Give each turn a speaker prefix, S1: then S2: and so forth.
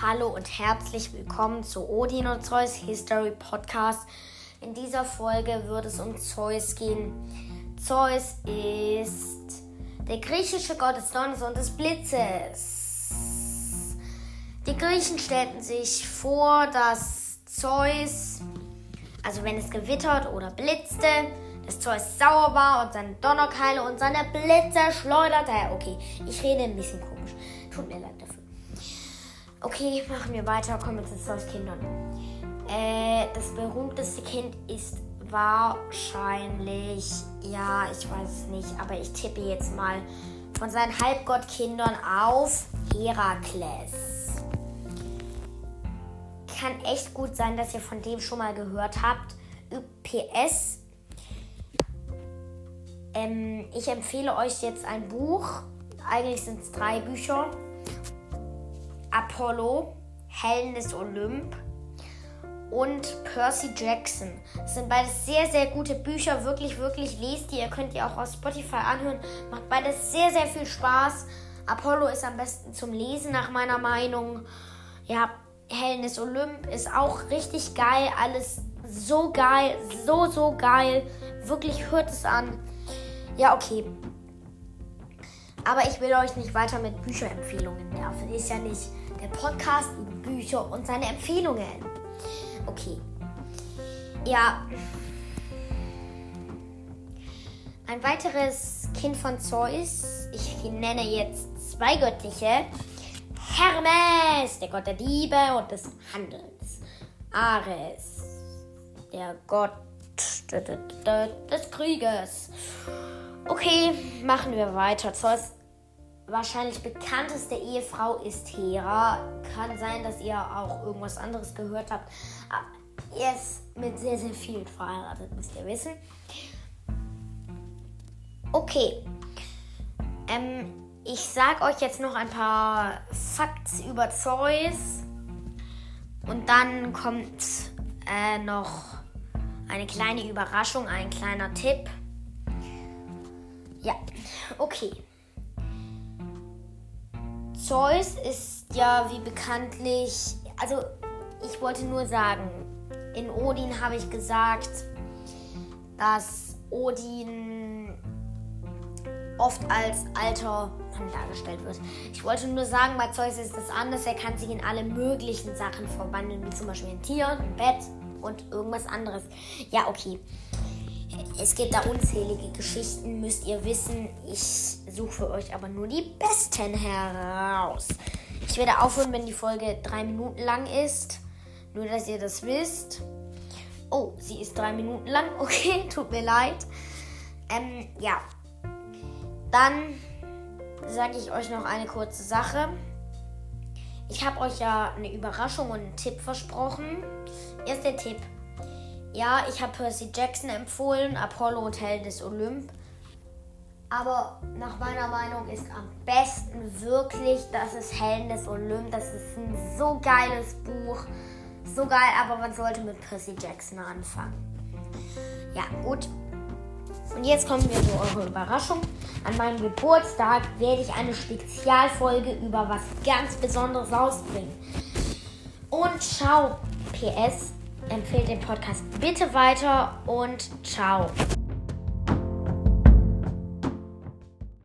S1: Hallo und herzlich willkommen zu Odin und Zeus History Podcast. In dieser Folge wird es um Zeus gehen. Zeus ist der griechische Gott des Donners und des Blitzes. Die Griechen stellten sich vor, dass Zeus, also wenn es gewittert oder blitzte, dass Zeus sauer war und seine Donnerkeile und seine Blitze schleuderte. Okay, ich rede ein bisschen komisch. Tut mir leid dafür. Okay, machen wir weiter. Kommen wir zu Zeus Kindern. Äh, das berühmteste Kind ist wahrscheinlich, ja, ich weiß es nicht, aber ich tippe jetzt mal von seinen Halbgottkindern auf Herakles. Kann echt gut sein, dass ihr von dem schon mal gehört habt. PS. Ähm, ich empfehle euch jetzt ein Buch. Eigentlich sind es drei Bücher. Apollo, Helden des Olymp und Percy Jackson. Das sind beides sehr, sehr gute Bücher. Wirklich, wirklich lest die. Ihr könnt die auch auf Spotify anhören. Macht beides sehr, sehr viel Spaß. Apollo ist am besten zum Lesen, nach meiner Meinung. Ja, Helden des Olymp ist auch richtig geil. Alles so geil. So, so geil. Wirklich hört es an. Ja, okay. Aber ich will euch nicht weiter mit Bücherempfehlungen nerven. Ist ja nicht der Podcast über Bücher und seine Empfehlungen. Okay. Ja. Ein weiteres Kind von Zeus. Ich nenne jetzt zwei göttliche. Hermes, der Gott der Liebe und des Handels. Ares, der Gott des Krieges. Okay, machen wir weiter. Zeus wahrscheinlich bekannteste Ehefrau ist Hera. Kann sein, dass ihr auch irgendwas anderes gehört habt. Aber er ist mit sehr, sehr vielen verheiratet, müsst ihr wissen. Okay. Ähm, ich sag euch jetzt noch ein paar Facts über Zeus. Und dann kommt äh, noch eine kleine Überraschung, ein kleiner Tipp. Ja, okay. Zeus ist ja wie bekanntlich, also ich wollte nur sagen, in Odin habe ich gesagt, dass Odin oft als alter Mann dargestellt wird. Ich wollte nur sagen, bei Zeus ist das anders. Er kann sich in alle möglichen Sachen verwandeln, wie zum Beispiel ein Tier, ein Bett und irgendwas anderes. Ja, okay. Es gibt da unzählige Geschichten, müsst ihr wissen. Ich suche für euch aber nur die besten heraus. Ich werde aufhören, wenn die Folge drei Minuten lang ist. Nur, dass ihr das wisst. Oh, sie ist drei Minuten lang. Okay, tut mir leid. Ähm, ja. Dann sage ich euch noch eine kurze Sache. Ich habe euch ja eine Überraschung und einen Tipp versprochen. Erster Tipp. Ja, ich habe Percy Jackson empfohlen, Apollo und Helden des Olymp. Aber nach meiner Meinung ist am besten wirklich, das ist Helden des Olymp. Das ist ein so geiles Buch. So geil, aber man sollte mit Percy Jackson anfangen. Ja, gut. Und jetzt kommen wir zu eurer Überraschung. An meinem Geburtstag werde ich eine Spezialfolge über was ganz Besonderes rausbringen. Und ciao, PS empfehlt den Podcast bitte weiter und ciao.